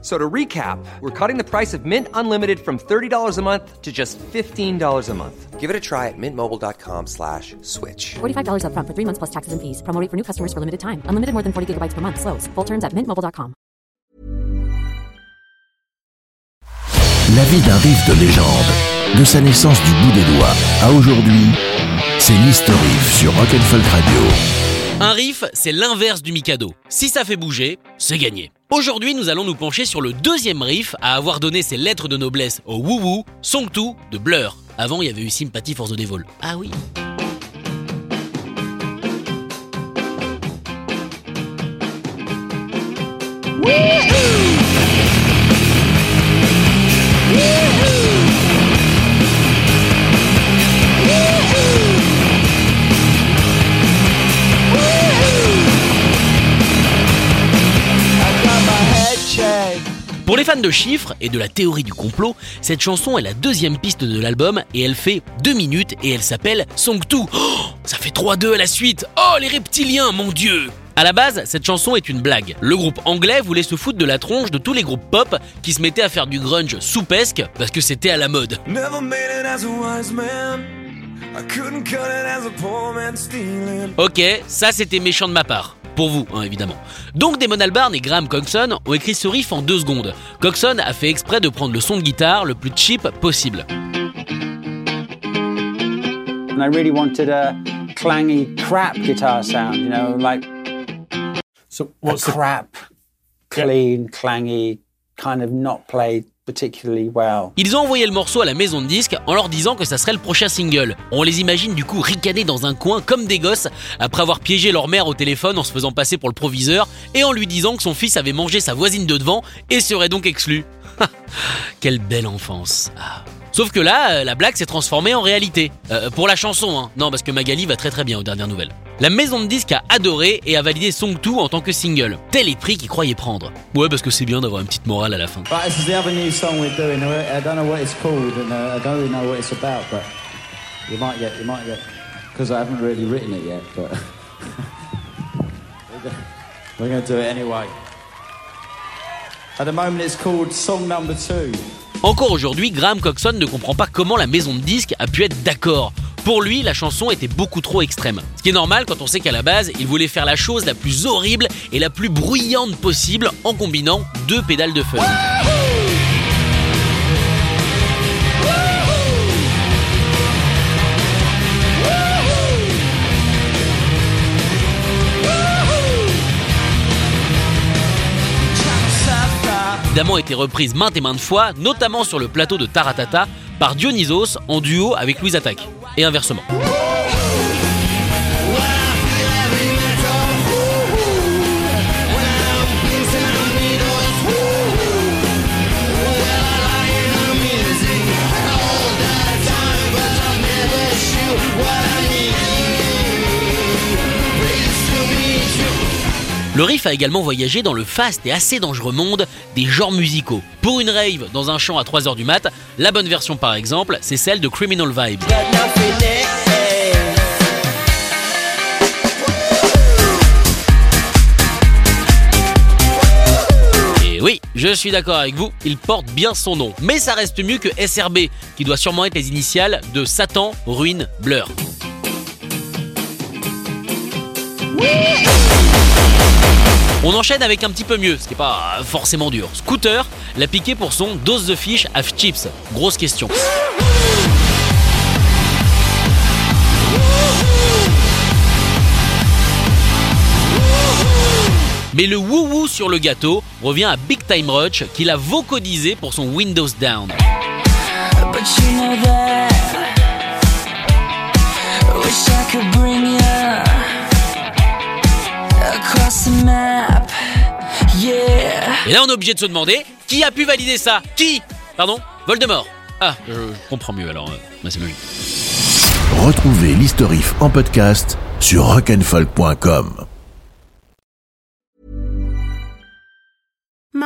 So to recap, we're cutting the price of Mint Unlimited from $30 a month to just $15 a month. Give it a try at mintmobile.com slash switch. $45 upfront for three months plus taxes and fees. Promo rate for new customers for limited time. Unlimited more than 40 gigabytes per month. Slows. Full terms at mintmobile.com. La vie d'un riff de légende, de sa naissance du bout des doigts à aujourd'hui, c'est l'History Riff sur Rock'n'Folk Radio. Un riff, c'est l'inverse du Mikado. Si ça fait bouger, c'est gagné. Aujourd'hui, nous allons nous pencher sur le deuxième riff à avoir donné ses lettres de noblesse au Woo Woo, Song 2 de Blur. Avant, il y avait eu Sympathy for the Devil. Ah oui. Pour les fans de chiffres et de la théorie du complot, cette chanson est la deuxième piste de l'album et elle fait 2 minutes et elle s'appelle Song 2. Oh, ça fait 3-2 à la suite. Oh, les reptiliens, mon dieu à la base, cette chanson est une blague. Le groupe anglais voulait se foutre de la tronche de tous les groupes pop qui se mettaient à faire du grunge soupesque parce que c'était à la mode. Ok, ça c'était méchant de ma part. Pour vous, hein, évidemment. Donc Damon Albarn et Graham Coxon ont écrit ce riff en deux secondes. Coxon a fait exprès de prendre le son de guitare le plus cheap possible. And I really wanted a clangy crap guitar sound, you know, like So a what's the, crap, clean, clangy, kind of not played. Ils ont envoyé le morceau à la maison de disques en leur disant que ça serait le prochain single. On les imagine du coup ricaner dans un coin comme des gosses après avoir piégé leur mère au téléphone en se faisant passer pour le proviseur et en lui disant que son fils avait mangé sa voisine de devant et serait donc exclu. Quelle belle enfance. Ah. Sauf que là, euh, la blague s'est transformée en réalité. Euh, pour la chanson, hein. Non, parce que Magali va très très bien aux dernières nouvelles. La maison de disques a adoré et a validé Song 2 en tant que single. Tel est prix qu'ils croyaient prendre. Ouais, parce que c'est bien d'avoir une petite morale à la fin. Right, this is the other new song we're doing. I don't know what it's called and uh, I don't really know what it's about, but you might get, you might get, because I haven't really written it yet, but we're going to do it anyway. At the moment, it's called Song Number Two. Encore aujourd'hui, Graham Coxon ne comprend pas comment la maison de disques a pu être d'accord. Pour lui, la chanson était beaucoup trop extrême. Ce qui est normal quand on sait qu'à la base, il voulait faire la chose la plus horrible et la plus bruyante possible en combinant deux pédales de fuzz. Évidemment été reprise maintes et maintes fois, notamment sur le plateau de Taratata, par Dionysos en duo avec Louise Attaque, et inversement. Le riff a également voyagé dans le fast et assez dangereux monde des genres musicaux. Pour une rave dans un champ à 3h du mat, la bonne version par exemple, c'est celle de Criminal Vibes. Et oui, je suis d'accord avec vous, il porte bien son nom. Mais ça reste mieux que SRB, qui doit sûrement être les initiales de Satan, Ruine, Blur. On enchaîne avec un petit peu mieux, ce qui n'est pas forcément dur. Scooter l'a piqué pour son Dose the Fish have chips. Grosse question. Mais le wouhou sur le gâteau revient à Big Time Rush qui l'a vocodisé pour son Windows Down. Et là on est obligé de se demander qui a pu valider ça? Qui? Pardon? Voldemort Ah, je comprends mieux alors. euh, c'est logique. Retrouvez l'Historif en podcast sur rock'n'folk.com.